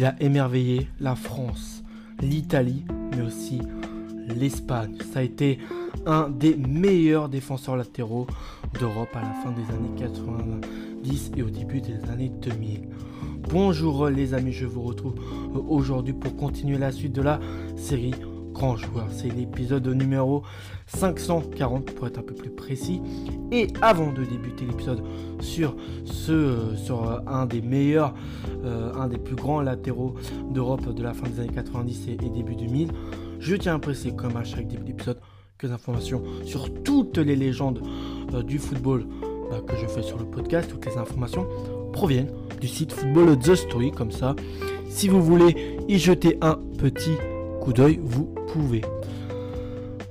Il a émerveillé la France, l'Italie, mais aussi l'Espagne. Ça a été un des meilleurs défenseurs latéraux d'Europe à la fin des années 90 et au début des années 2000. Bonjour les amis, je vous retrouve aujourd'hui pour continuer la suite de la série Grand. C'est l'épisode numéro 540 pour être un peu plus précis. Et avant de débuter l'épisode sur ce sur un des meilleurs, euh, un des plus grands latéraux d'Europe de la fin des années 90 et, début 2000, je tiens à préciser comme à chaque début d'épisode quelques informations sur toutes les légendes euh, du football bah, que je fais sur le podcast. Toutes les informations proviennent du site Football The Story. Comme ça, si vous voulez y jeter un petit coup d'œil, vous pouvez.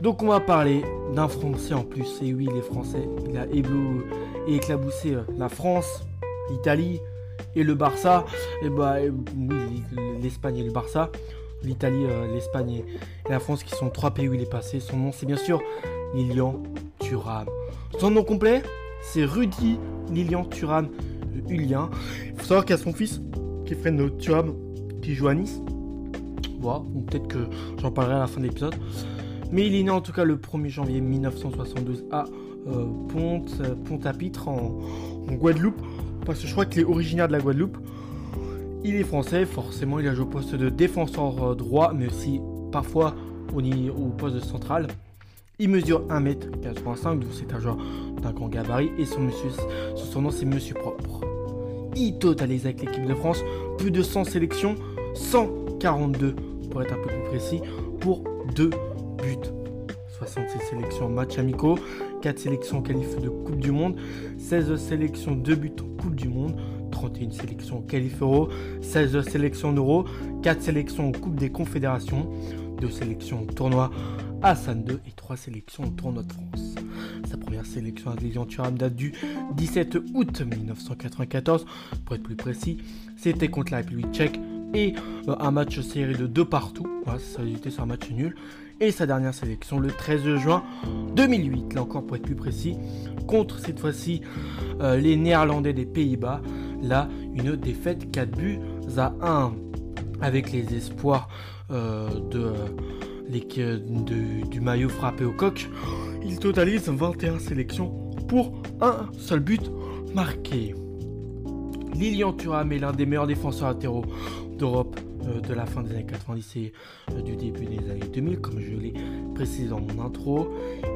Donc on va parler d'un Français en plus. Et oui, les Français, il a et éclaboussé euh, la France, l'Italie et le Barça. Et bah oui, l'Espagne et le Barça. L'Italie, euh, l'Espagne et la France qui sont trois pays où il est passé. Son nom c'est bien sûr Lilian Thuram. Son nom complet c'est Rudy Lilian Thuram Hulien. Il faut savoir qu'il y a son fils, Kefren Thuram, qui joue à Nice. Peut-être que j'en parlerai à la fin de l'épisode. Mais il est né en tout cas le 1er janvier 1972 à euh, Ponte, euh, à Pitre en, Guadeloupe. Parce que je crois qu'il est originaire de la Guadeloupe. Il est français, forcément il a joué au poste de défenseur euh, droit, mais aussi parfois au, au poste de central. Il mesure 1m85, donc c'est un joueur d'un grand gabarit, et son, son nom c'est Monsieur Propre. Il totalise avec l'équipe de France plus de 100 sélections, 142 pour être un peu plus précis, pour 2 buts. 66 sélections en matchs amicaux, 4 sélections qualifiées de Coupe du Monde, 16 sélections de buts en Coupe du Monde, 31 sélections qualif euro, 16 sélections en euro, 4 sélections en Coupe des Confédérations, 2 sélections en tournoi à San 2 et 3 sélections en tournoi de France. Sa première sélection à Thuram date du 17 août 1994, pour être plus précis, c'était contre la République tchèque et euh, un match série de 2 partout, ça été sur un match nul et sa dernière sélection le 13 juin 2008, là encore pour être plus précis, contre cette fois-ci euh, les Néerlandais des Pays-Bas. Là, une défaite 4 buts à 1 avec les espoirs euh, de, du maillot frappé au coq. Il totalise 21 sélections pour un seul but marqué. Lilian Thuram est l'un des meilleurs défenseurs latéraux d'Europe euh, de la fin des années 90 et euh, du début des années 2000, comme je l'ai précisé dans mon intro.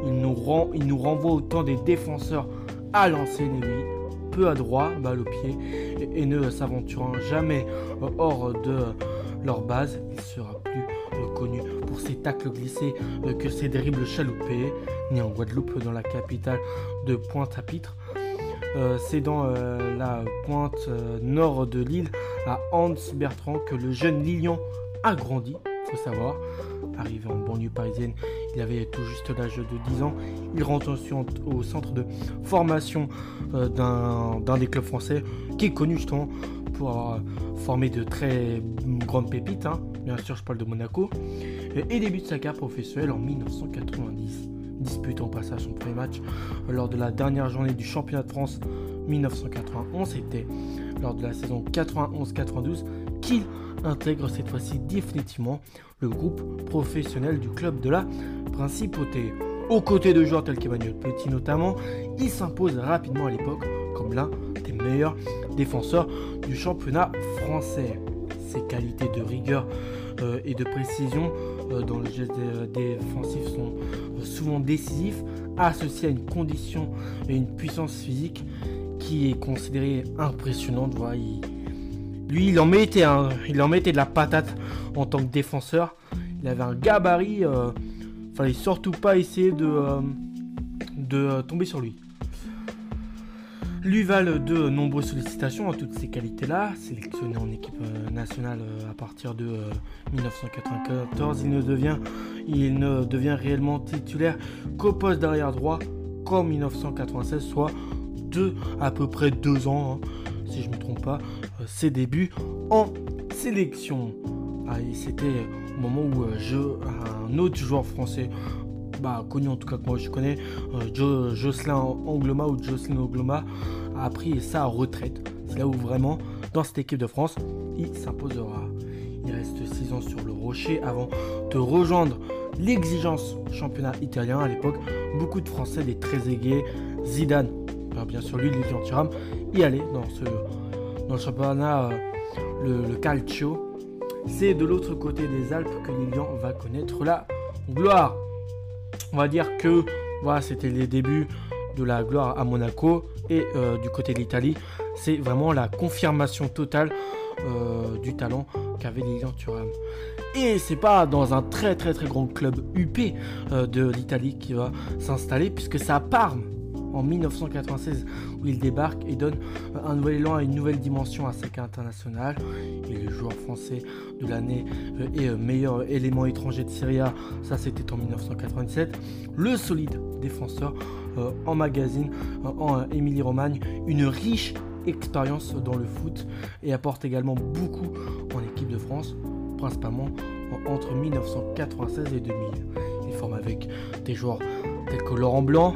Il nous, renvoie autant des défenseurs à l'ancienne lui, peu à droit, balle au pied, et, ne s'aventurant jamais euh, hors de leur base. Il sera plus connu pour ses tacles glissés que ses dribbles chaloupés, né en Guadeloupe, dans la capitale de Pointe-à-Pitre. C'est dans la pointe nord de l'île à Hans Bertrand que le jeune Lilian a grandi, faut savoir. Arrivé en banlieue parisienne, il avait tout juste l'âge de 10 ans. Il rentre ensuite au centre de formation euh, d'un des clubs français qui est connu justement pour avoir formé de très grandes pépites. Hein. Bien sûr, je parle de Monaco. Et débute sa carrière professionnelle en 1990 disputant au passage son premier match lors de la dernière journée du championnat de France 1991. C'était lors de la saison 91-92 qu'il intègre cette fois-ci définitivement le groupe professionnel du club de la Principauté. Aux côtés de joueurs tels qu'Emmanuel Petit notamment, il s'impose rapidement à l'époque comme l'un des meilleurs défenseurs du championnat français. Ses qualités de rigueur euh, et de précision dans le geste défensif sont euh, souvent décisifs, associés à une condition et une puissance physique qui est considérée impressionnante. lui, il en, mettait il en mettait de la patate en tant que défenseur. Il avait un gabarit. il fallait surtout pas essayer de, de tomber sur lui lui valent de nombreuses sollicitations à toutes ces qualités-là. Sélectionné en équipe euh, nationale euh, à partir de 1994, euh, il ne devient, il ne devient réellement titulaire qu'au poste d'arrière droit qu'en 1996, soit deux, à peu près deux ans, hein, si je ne me trompe pas, ses débuts en sélection. Ah, c'était au moment où je, un autre joueur français bah, connu en tout cas que moi je connais, euh, Jocelyn Angloma ou Jocelyn Angloma a pris sa retraite. C'est là où vraiment dans cette équipe de France, il s'imposera. Il reste 6 ans sur le rocher avant de rejoindre l'exigence championnat italien à l'époque. Beaucoup de Français, des très aigués, Zidane, bien sûr lui, Lilian Thuram, y allait dans, ce, dans le championnat, euh, le, le calcio. C'est de l'autre côté des Alpes que Lilian va connaître la gloire. On va dire que voilà, c'était les débuts de la gloire à Monaco et euh, du côté de l'Italie, c'est vraiment la confirmation totale euh, du talent qu'avait Lilian Thuram. Et c'est pas dans un très très très grand club UP euh, de l'Italie qui va s'installer, puisque c'est à Parme en 1996 où il débarque et donne un nouvel élan à une nouvelle dimension à sa carrière internationale. Il est joueur français de l'année et meilleur élément étranger de Serie A, ça c'était en 1997. Le solide défenseur en magazine en Émilie Romagne, une riche expérience dans le foot et apporte également beaucoup en équipe de France, principalement entre 1996 et 2000. Il forme avec des joueurs tels que Laurent Blanc,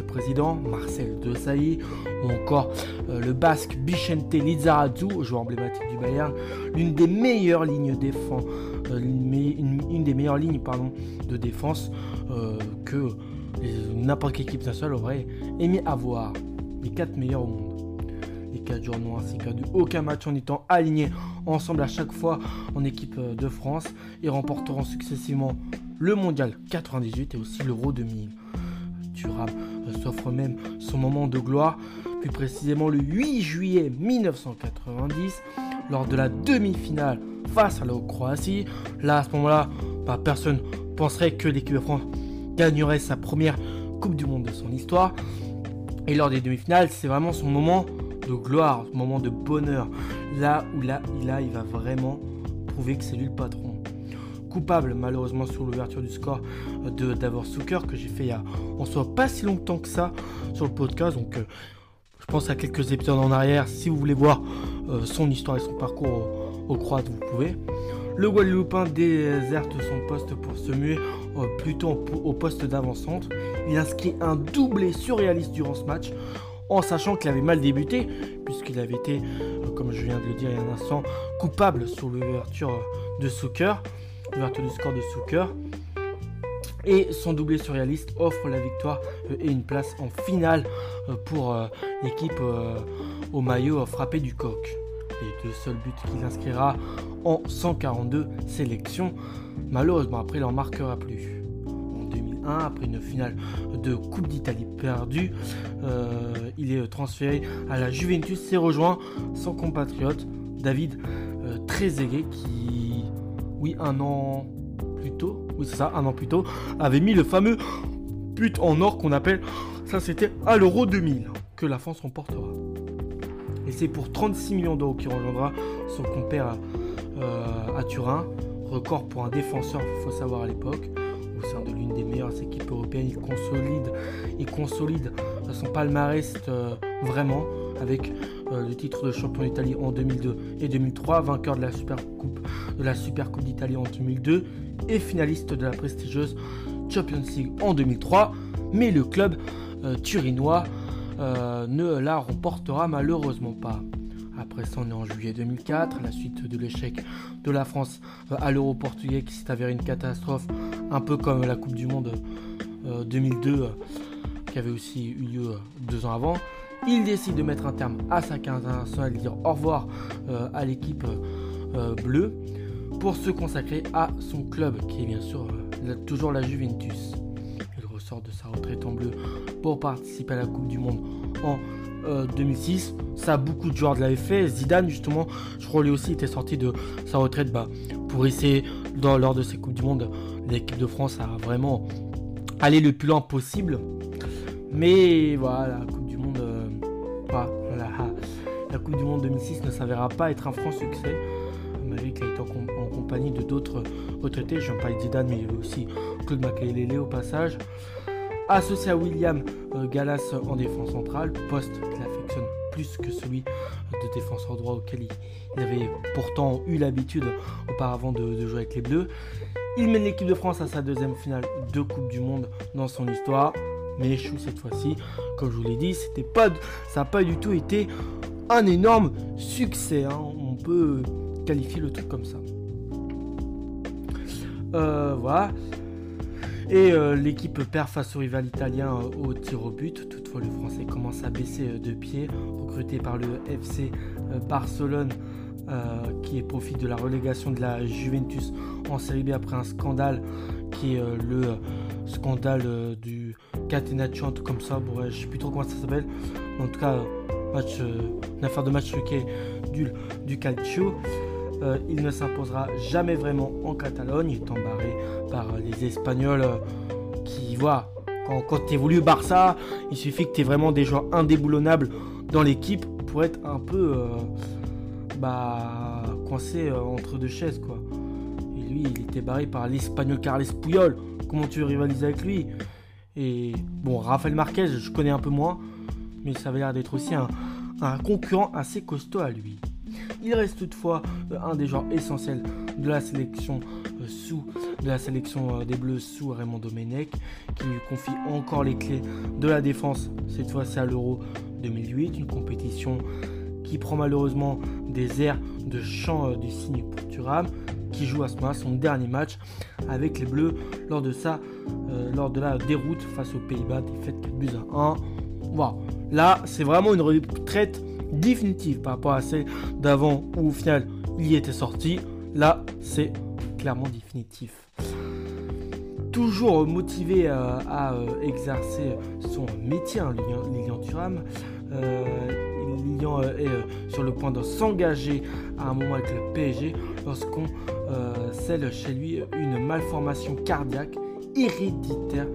le président, Marcel Desailly, ou encore euh, le basque Bichente Lizarazu, joueur emblématique du Bayern, l'une des meilleures lignes défense, euh, une, des meilleures lignes pardon, de défense euh, que n'importe quelle équipe nationale aurait aimé avoir. Les quatre meilleurs au monde les 4 jours noirs ainsi qu'à aucun match en étant alignés ensemble à chaque fois en équipe de France et remporteront successivement le mondial 98 et aussi l'Euro 2000. Euh, s'offre même son moment de gloire, plus précisément le 8 juillet 1990 lors de la demi-finale face à la Croatie. Là, à ce moment-là, bah, personne penserait que l'équipe de France gagnerait sa première Coupe du Monde de son histoire. Et lors des demi-finales, c'est vraiment son moment de gloire, moment de bonheur. Là où là, il va vraiment prouver que c'est lui le patron. Coupable malheureusement sur l'ouverture du score de Davor que j'ai fait il y a en soit pas si longtemps que ça sur le podcast. Donc euh, je pense à quelques épisodes en arrière. Si vous voulez voir euh, son histoire et son parcours au, croate, vous pouvez. Le Guadeloupin déserte son poste pour se muer euh, plutôt au poste d'avant-centre. Il inscrit un doublé surréaliste durant ce match en sachant qu'il avait mal débuté, puisqu'il avait été, comme je viens de le dire il y a un instant, coupable sur l'ouverture de Souker, l'ouverture du score de Souker. Et son doublé surréaliste offre la victoire euh, et une place en finale euh, pour l'équipe au maillot frappé du coq. Les deux seuls buts qu'il inscrira en 142 sélections. Malheureusement, après, il n'en marquera plus après une finale de Coupe d'Italie perdue. Euh, il est transféré à la Juventus et rejoint son compatriote David euh, Trezeguet qui, oui, un an plus tôt, oui c'est ça, un an plus tôt, avait mis le fameux but en or qu'on appelle, ça c'était à l'Euro 2000 que la France remportera. Et c'est pour 36 millions d'euros qu'il rejoindra son compère à, euh, à Turin, record pour un défenseur, il faut savoir à l'époque au sein de l'une des meilleures équipes européennes. Il consolide, il consolide son palmarès euh, vraiment avec euh, le titre de champion d'Italie en 2002 et 2003, vainqueur de la Super Coupe de la d'Italie en 2002 et finaliste de la prestigieuse Champions League en 2003. Mais le club euh, turinois ne la remportera malheureusement pas. Après ça, on est en juillet 2004, la suite de l'échec de la France euh, à l'Euro portugais qui s'est avéré une catastrophe, un peu comme la Coupe du Monde 2002 euh, euh, qui avait aussi eu lieu deux ans avant. Il décide de mettre un terme à sa internationale, de dire au revoir à l'équipe bleue pour se consacrer à son club qui est bien sûr toujours la Juventus. Il ressort de sa retraite en bleu pour participer à la Coupe du Monde en 2006. Euh, ça, beaucoup de joueurs de l'avaient fait. Zidane, justement, je crois lui aussi était sorti de sa retraite bah, pour essayer, lors de ces Coupes du Monde, l'équipe de France a vraiment aller le plus loin possible. Mais voilà, Du Monde 2006 ne s'avéra pas être un franc succès. Malgré qu'il a été en, compagnie de d'autres retraités, je ne parle de Zidane, mais il y avait aussi Claude Makélélé au passage associé à William euh, Gallas en défense centrale, poste qu'il affectionne plus que celui de défenseur droit auquel il, avait pourtant eu l'habitude auparavant de, jouer avec les Bleus. Il mène l'équipe de France à sa deuxième finale de Coupe du Monde dans son histoire, mais échoue cette fois-ci. Comme je vous l'ai dit, c'était pas, ça n'a pas du tout été un énorme succès. Hein. On peut qualifier le truc comme ça. Euh, voilà. Et euh, l'équipe perd face au rival italien euh, au tir au but. Toutefois, le français commence à baisser de pied, recruté par le FC Barcelone, qui profite de la relégation de la Juventus en Série B après un scandale qui est le scandale du Catenaccio, comme ça. Bon, je sais plus trop comment ça s'appelle. En tout cas, match, une affaire de match est du, du Calcio. Euh, il ne s'imposera jamais vraiment en Catalogne, étant barré par les Espagnols euh, qui voient. Quand, quand tu évolues Barça, il suffit que tu aies vraiment des joueurs indéboulonnables dans l'équipe pour être un peu euh, bah, coincé entre deux chaises. quoi. Et lui, il était barré par l'Espagnol Carles Puyol. Comment tu veux rivaliser avec lui? Et bon, Rafael Marquez, je connais un peu moins, mais ça avait l'air d'être aussi un concurrent assez costaud à lui. Il reste toutefois euh, un des joueurs essentiels de la sélection euh, sous de la sélection euh, des Bleus sous Raymond Domenech qui lui confie encore les clés de la défense cette fois c'est à l'Euro 2008 une compétition qui prend malheureusement des airs de chant du signe pour Thuram qui joue à ce moment son dernier match avec les Bleus lors de sa lors de la déroute face aux Pays-Bas défaite 4 buts à 1 voilà. Là c'est vraiment une retraite définitive par rapport à celle d'avant où au final il y était sorti. Là, c'est clairement définitif. Toujours motivé euh, à euh, exercer son métier, hein, Lilian, Thuram, euh, Lilian est sur le point de s'engager à un moment avec le PSG lorsqu'on scelle chez lui une malformation cardiaque héréditaire.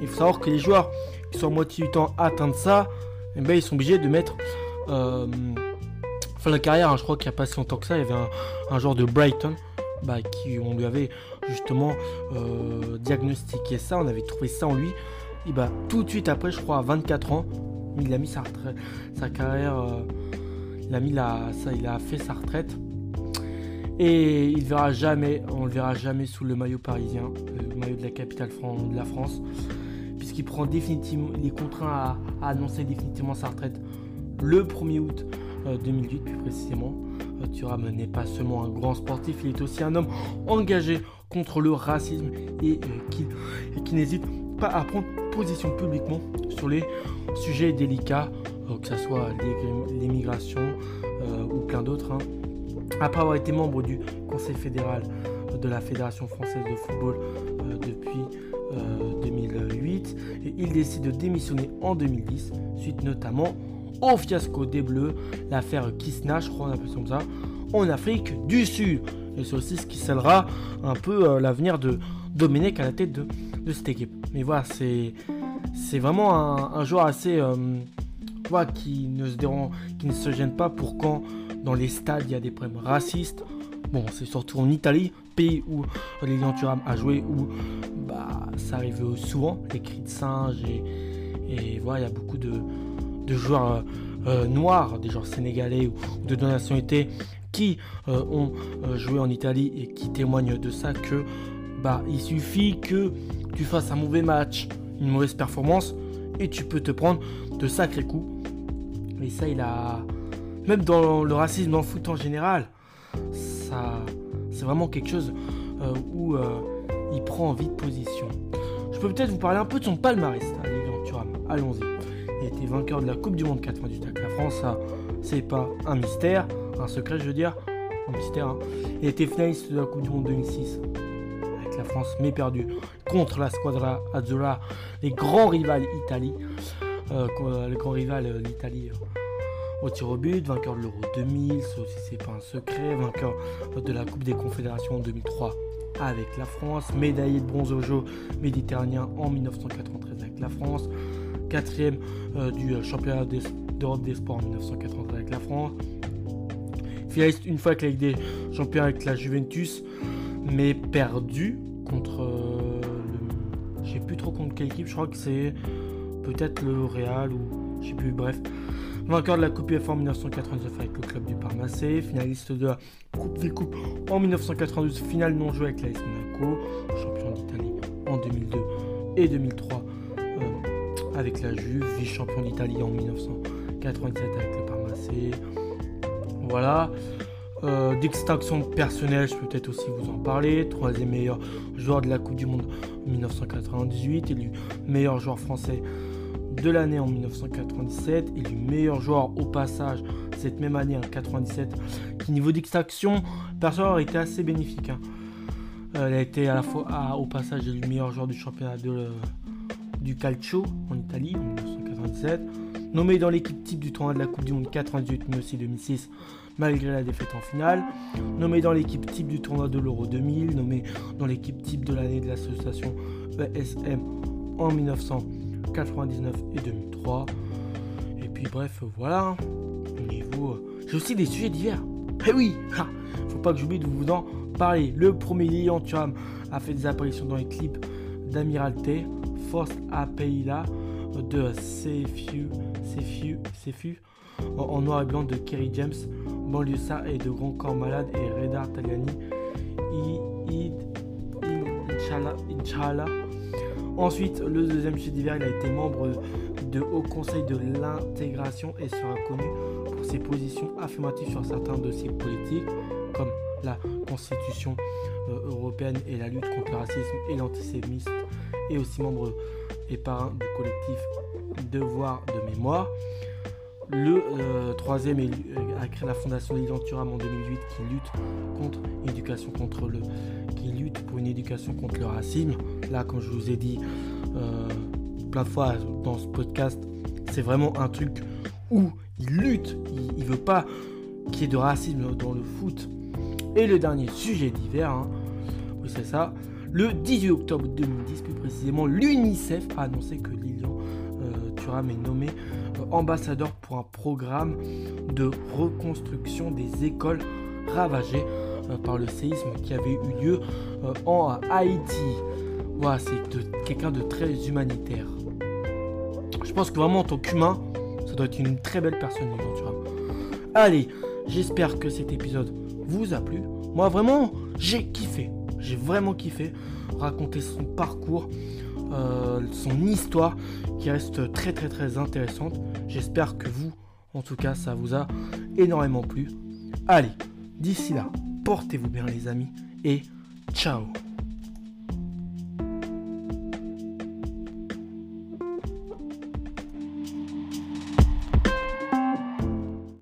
Il faut savoir que les joueurs qui sont à moitié du temps atteints de ça, eh ben, ils sont obligés de mettre euh, fin carrière, hein, je crois qu'il n'y a pas si longtemps que ça, il y avait un, genre de Brighton bah, qui on lui avait justement euh, diagnostiqué ça, on avait trouvé ça en lui. Et bah tout de suite après, je crois à 24 ans, il a mis sa retraite, sa carrière, euh, il a mis la, ça, il a fait sa retraite. Et il verra jamais, on le verra jamais sous le maillot parisien, le maillot de la capitale de la France, puisqu'il prend définitivement, il est contraint à annoncer définitivement sa retraite le 1er août 2008 euh, plus précisément. Euh, Thuram n'est pas seulement un grand sportif, il est aussi un homme engagé contre le racisme et euh, qui, n'hésite pas à prendre position publiquement sur les sujets délicats, que ce soit l'immigration ou plein d'autres. Hein. Après avoir été membre du Conseil fédéral de la Fédération française de football depuis 2008, il décide de démissionner en 2010, suite notamment au fiasco des Bleus, l'affaire Kisna, je crois on en Afrique du Sud. Et c'est aussi ce qui scellera un peu euh, l'avenir de Domenech à la tête de, cette équipe. Mais voilà, c'est, vraiment un, joueur assez. Euh, qui ne, se qui ne se gêne pas pour quand dans les stades il y a des problèmes racistes. Bon, c'est surtout en Italie, pays où Lilian Thuram a joué, où bah, ça arrive souvent, les cris de singe et, voilà, il y a beaucoup de, de joueurs euh, euh, noirs, des joueurs sénégalais ou de nationalité qui euh, ont joué en Italie et qui témoignent de ça que bah il suffit que tu fasses un mauvais match, une mauvaise performance et tu peux te prendre de sacrés coups. Et ça il a même dans le racisme dans le foot en général, ça c'est vraiment quelque chose où il prend envie de position. Je peux peut-être vous parler un peu de son palmarès, Allons-y. Il été vainqueur de la Coupe du Monde 98 avec la France. C'est pas un mystère, un secret, je veux dire. Un mystère. Hein. Il été finaliste de la Coupe du Monde 2006 avec la France, mais perdu contre la Squadra Azzurra, les grands rivales Italie. Euh, le grand rival euh, l'Italie euh, au tir au but, vainqueur de l'Euro 2000, ça aussi c'est pas un secret, vainqueur de la Coupe des Confédérations en 2003 avec la France, médaillé de bronze au jeu méditerranéen en 1993 avec la France, quatrième euh, du euh, championnat d'Europe des sports en 1980 avec la France. Finaliste une fois avec la Ligue des champions avec la Juventus, mais perdu contre euh, le. Je sais plus trop contre quelle équipe, je crois que c'est peut-être le Real ou je sais plus, bref. Vainqueur de la Coupe UEFA en 1999 avec le club du Parmacé, finaliste de la Coupe des Coupes en 1992, finale non jouée avec l'AS Monaco, champion d'Italie en 2002 et 2003 avec la Juve, vice-champion d'Italie en 1997 avec le Parma passé. Voilà. Euh, D'extinction personnelle, je peux peut-être aussi vous en parler. Troisième meilleur joueur de la Coupe du Monde en 1998, élu meilleur joueur français de l'année en 1997, élu meilleur joueur au passage cette même année en 97, qui niveau d'extraction personnelle a été assez bénéfique. Hein. Elle a été à la fois au passage élu meilleur joueur du championnat de, du Calcio en Italie en 1997, nommé dans l'équipe type du tournoi de la Coupe du Monde 98 mais aussi 2006 malgré la défaite en finale, nommé dans l'équipe type du tournoi de l'Euro 2000, nommé dans l'équipe type de l'année de l'association ESM en 1999 et 2003. Et puis bref, voilà. Niveau, euh, j'ai aussi des sujets divers. Eh oui, faut pas que j'oublie de vous en parler. Le premier Lilian Thuram a fait des apparitions dans les clips d'Amiralté, Force Apeila de Sefiu, Sefiu, Sefiu en noir et blanc de Kerry James, Banlieusard et de Grand Corps Malade et Reda Taliani, Inch'Allah. Ensuite, le deuxième chef d'hiver, il a été membre de Haut Conseil de l'intégration et sera connu pour ses positions affirmatives sur certains dossiers politiques, comme la Constitution euh, européenne et la lutte contre le racisme et l'antisémitisme, et aussi membre et parrain du collectif Devoir de mémoire. Le euh, troisième euh, a créé la fondation Turam en 2008 qui lutte contre éducation contre le qui lutte pour une éducation contre le racisme. Là, comme je vous ai dit euh, plein de fois dans ce podcast, c'est vraiment un truc où il lutte, il, ne veut pas qu'il y ait de racisme dans le foot. Et le dernier sujet d'hiver, hein, oui c'est ça, le 18 octobre 2010 plus précisément, l'UNICEF a annoncé que Lilian Thuram est nommé ambassadeur pour un programme de reconstruction des écoles ravagées euh, par le séisme qui avait eu lieu euh, en Haïti. Voilà, c'est quelqu'un de très humanitaire. Je pense que vraiment en tant qu'humain, ça doit être une très belle personne, Allez, j'espère que cet épisode vous a plu. Moi vraiment, j'ai kiffé. J'ai vraiment kiffé raconter son parcours, euh, son histoire qui reste très très très intéressante. J'espère que vous, en tout cas, ça vous a énormément plu. Allez, d'ici là, portez-vous bien les amis et ciao